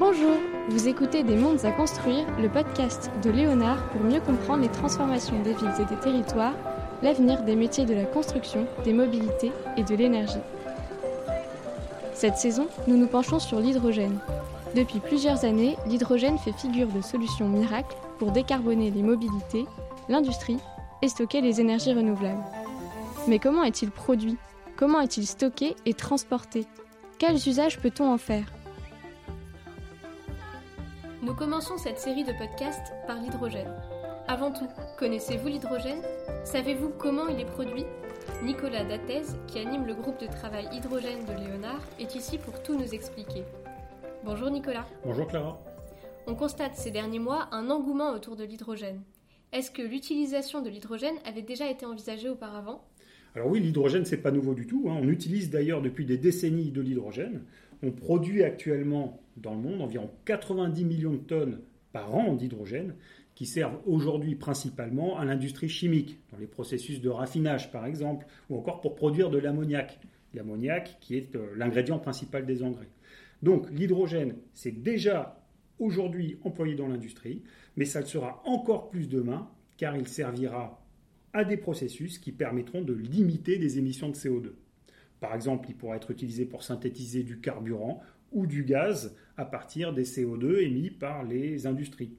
Bonjour, vous écoutez Des mondes à construire, le podcast de Léonard pour mieux comprendre les transformations des villes et des territoires, l'avenir des métiers de la construction, des mobilités et de l'énergie. Cette saison, nous nous penchons sur l'hydrogène. Depuis plusieurs années, l'hydrogène fait figure de solution miracle pour décarboner les mobilités, l'industrie et stocker les énergies renouvelables. Mais comment est-il produit? Comment est-il stocké et transporté? Quels usages peut-on en faire? Nous commençons cette série de podcasts par l'hydrogène. Avant tout, connaissez-vous l'hydrogène? Savez-vous comment il est produit? Nicolas Dattez, qui anime le groupe de travail hydrogène de Léonard, est ici pour tout nous expliquer. Bonjour Nicolas. Bonjour Clara. On constate ces derniers mois un engouement autour de l'hydrogène. Est-ce que l'utilisation de l'hydrogène avait déjà été envisagée auparavant? Alors oui, l'hydrogène, c'est pas nouveau du tout. Hein. On utilise d'ailleurs depuis des décennies de l'hydrogène. On produit actuellement dans le monde environ 90 millions de tonnes par an d'hydrogène qui servent aujourd'hui principalement à l'industrie chimique, dans les processus de raffinage par exemple, ou encore pour produire de l'ammoniac. L'ammoniac qui est euh, l'ingrédient principal des engrais. Donc l'hydrogène, c'est déjà aujourd'hui employé dans l'industrie, mais ça le sera encore plus demain, car il servira à des processus qui permettront de limiter les émissions de CO2. Par exemple, il pourra être utilisé pour synthétiser du carburant ou du gaz à partir des CO2 émis par les industries.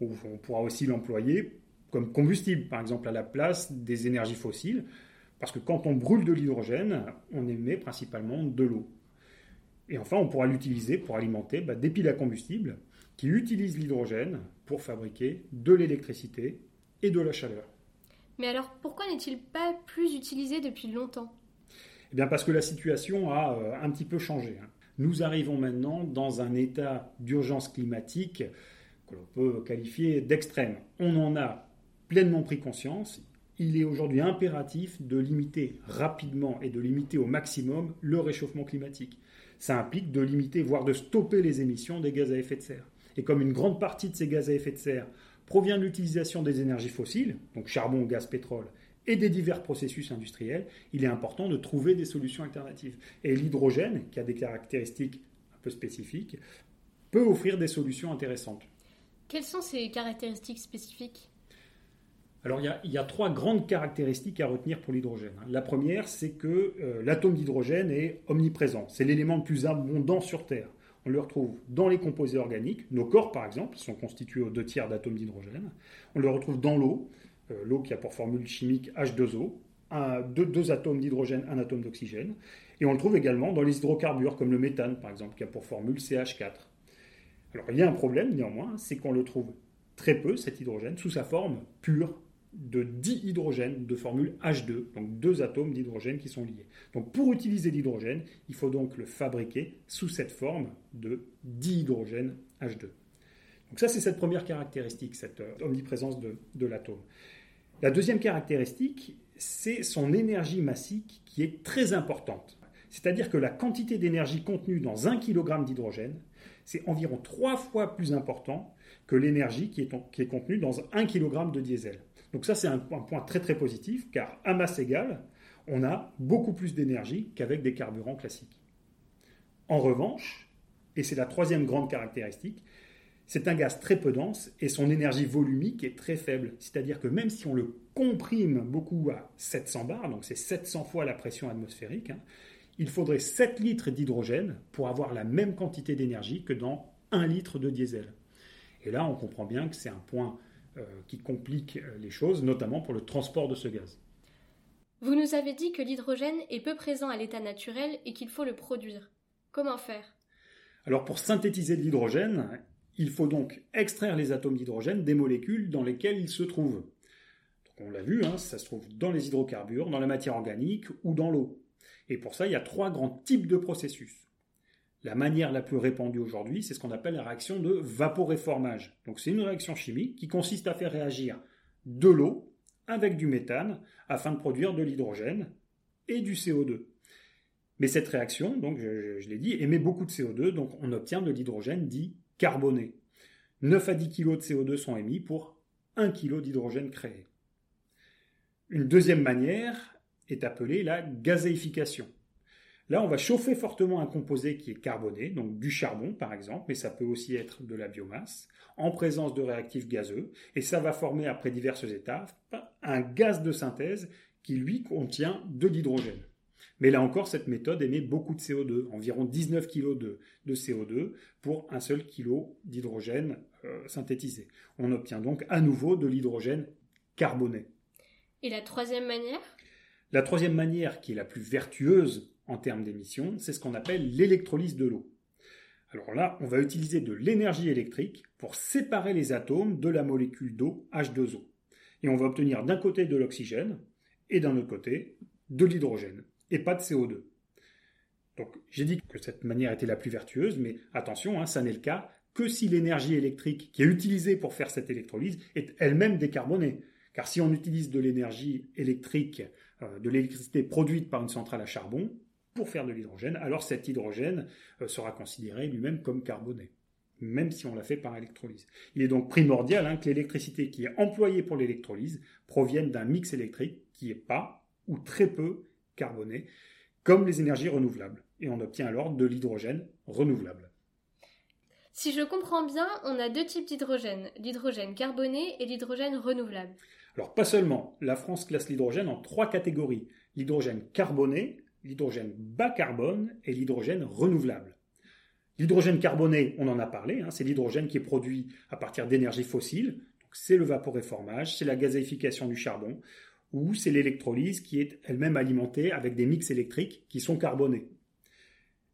On pourra aussi l'employer comme combustible, par exemple à la place des énergies fossiles, parce que quand on brûle de l'hydrogène, on émet principalement de l'eau. Et enfin, on pourra l'utiliser pour alimenter bah, des piles à combustible qui utilisent l'hydrogène pour fabriquer de l'électricité et de la chaleur. Mais alors pourquoi n'est-il pas plus utilisé depuis longtemps? Eh bien parce que la situation a euh, un petit peu changé. Hein. Nous arrivons maintenant dans un état d'urgence climatique que l'on peut qualifier d'extrême. On en a pleinement pris conscience. Il est aujourd'hui impératif de limiter rapidement et de limiter au maximum le réchauffement climatique. Ça implique de limiter, voire de stopper les émissions des gaz à effet de serre. Et comme une grande partie de ces gaz à effet de serre provient de l'utilisation des énergies fossiles, donc charbon, gaz, pétrole, et des divers processus industriels, il est important de trouver des solutions alternatives. Et l'hydrogène, qui a des caractéristiques un peu spécifiques, peut offrir des solutions intéressantes. Quelles sont ces caractéristiques spécifiques? Alors il y, a, trois grandes caractéristiques à retenir pour l'hydrogène. La première, c'est que euh, l'atome d'hydrogène est omniprésent. C'est l'élément le plus abondant sur Terre. On le retrouve dans les composés organiques. Nos corps, par exemple, sont constitués aux deux tiers d'atomes d'hydrogène. On le retrouve dans l'eau, l'eau qui a pour formule chimique H2O, deux, atomes d'hydrogène, un atome d'oxygène. Et on le trouve également dans les hydrocarbures, comme le méthane, par exemple, qui a pour formule CH4. Alors il y a un problème, néanmoins, c'est qu'on le trouve très peu, cet hydrogène, sous sa forme pure, de dihydrogène de formule H2, donc deux atomes d'hydrogène qui sont liés. Donc pour utiliser l'hydrogène, il faut donc le fabriquer sous cette forme de dihydrogène H2. Donc ça c'est cette première caractéristique, cette euh, omniprésence de l'atome. La deuxième caractéristique, c'est son énergie massique qui est très importante. C'est-à-dire que la quantité d'énergie contenue dans un kg d'hydrogène, c'est environ trois fois plus important que l'énergie qui est, contenue dans un kg de diesel. Donc ça, c'est un, point très très positif, car à masse égale, on a beaucoup plus d'énergie qu'avec des carburants classiques. En revanche, et c'est la troisième grande caractéristique, c'est un gaz très peu dense et son énergie volumique est très faible. C'est-à-dire que même si on le comprime beaucoup à 700 bars, donc c'est 700 fois la pression atmosphérique, hein, il faudrait 7 litres d'hydrogène pour avoir la même quantité d'énergie que dans 1 litre de diesel. Et là, on comprend bien que c'est un point euh, qui complique euh, les choses, notamment pour le transport de ce gaz. Vous nous avez dit que l'hydrogène est peu présent à l'état naturel et qu'il faut le produire. Comment faire? Alors pour synthétiser de l'hydrogène, il faut donc extraire les atomes d'hydrogène des molécules dans lesquelles ils se trouvent. on l'a vu, hein, ça se trouve dans les hydrocarbures, dans la matière organique ou dans l'eau. Et pour ça, il y a trois grands types de processus. La manière la plus répandue aujourd'hui, c'est ce qu'on appelle la réaction de vaporéformage. Donc c'est une réaction chimique qui consiste à faire réagir de l'eau avec du méthane afin de produire de l'hydrogène et du CO2. Mais cette réaction, je, l'ai dit, émet beaucoup de CO2, donc on obtient de l'hydrogène dit carboné. 9 à 10 kg de CO2 sont émis pour 1 kg d'hydrogène créé. Une deuxième manière est appelée la gazéification. Là, on va chauffer fortement un composé qui est carboné, donc du charbon par exemple, mais ça peut aussi être de la biomasse, en présence de réactifs gazeux, et ça va former après diverses étapes un gaz de synthèse qui lui contient de l'hydrogène. Mais là encore, cette méthode émet beaucoup de CO2, environ 19 kg de, CO2 pour un seul kilo d'hydrogène euh, synthétisé. On obtient donc à nouveau de l'hydrogène carboné. Et la troisième manière? La troisième manière, qui est la plus vertueuse en termes d'émissions, c'est ce qu'on appelle l'électrolyse de l'eau. Alors là, on va utiliser de l'énergie électrique pour séparer les atomes de la molécule d'eau H2O. Et on va obtenir d'un côté de l'oxygène et d'un autre côté de l'hydrogène et pas de CO2. Donc j'ai dit que cette manière était la plus vertueuse, mais attention, hein, ça n'est le cas que si l'énergie électrique qui est utilisée pour faire cette électrolyse est elle-même décarbonée. Car si on utilise de l'énergie électrique, euh, de l'électricité produite par une centrale à charbon pour faire de l'hydrogène, alors cet hydrogène euh, sera considéré lui-même comme carboné, même si on l'a fait par électrolyse. Il est donc primordial hein, que l'électricité qui est employée pour l'électrolyse provienne d'un mix électrique qui n'est pas ou très peu carboné, comme les énergies renouvelables. Et on obtient alors de l'hydrogène renouvelable. Si je comprends bien, on a deux types d'hydrogène, l'hydrogène carboné et l'hydrogène renouvelable. Alors pas seulement, la France classe l'hydrogène en trois catégories. L'hydrogène carboné, l'hydrogène bas carbone et l'hydrogène renouvelable. L'hydrogène carboné, on en a parlé, hein, c'est l'hydrogène qui est produit à partir d'énergie fossile. C'est le vaporéformage, c'est la gazéification du charbon ou c'est l'électrolyse qui est elle-même alimentée avec des mix électriques qui sont carbonés.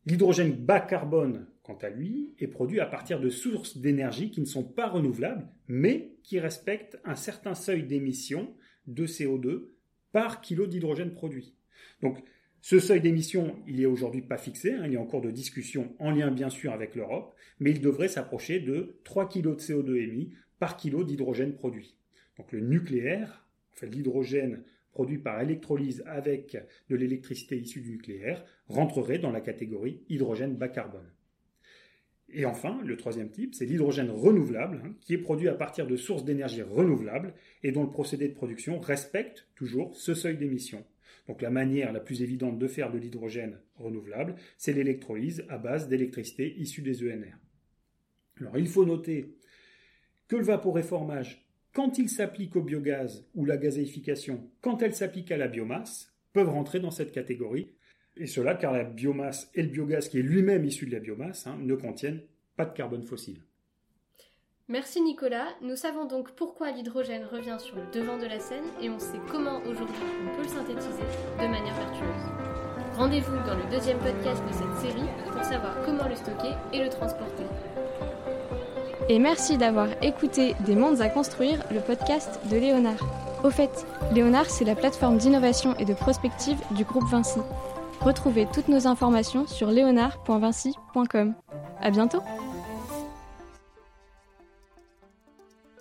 L'hydrogène bas carbone, quant à lui, est produit à partir de sources d'énergie qui ne sont pas renouvelables, mais qui respectent un certain seuil d'émission de CO2 par kilo d'hydrogène produit. Donc, ce seuil d'émission, il n'est aujourd'hui pas fixé, hein, il est en cours de discussion en lien bien sûr avec l'Europe, mais il devrait s'approcher de 3 kg de CO2 émis par kilo d'hydrogène produit. Donc le nucléaire l'hydrogène produit par électrolyse avec de l'électricité issue du nucléaire, rentrerait dans la catégorie hydrogène bas carbone. Et enfin, le troisième type, c'est l'hydrogène renouvelable, hein, qui est produit à partir de sources d'énergie renouvelables et dont le procédé de production respecte toujours ce seuil d'émission. Donc la manière la plus évidente de faire de l'hydrogène renouvelable, c'est l'électrolyse à base d'électricité issue des ENR. Alors il faut noter que le vaporéformage quand il s'applique au biogaz ou la gazéification, quand elle s'applique à la biomasse, peuvent rentrer dans cette catégorie. Et cela car la biomasse et le biogaz, qui est lui-même issu de la biomasse, hein, ne contiennent pas de carbone fossile. Merci Nicolas. Nous savons donc pourquoi l'hydrogène revient sur le devant de la scène et on sait comment aujourd'hui on peut le synthétiser de manière vertueuse. Rendez-vous dans le deuxième podcast de cette série pour savoir comment le stocker et le transporter. Et merci d'avoir écouté Des mondes à construire, le podcast de Léonard. Au fait, Léonard, c'est la plateforme d'innovation et de prospective du groupe Vinci. Retrouvez toutes nos informations sur léonard.vinci.com. À bientôt!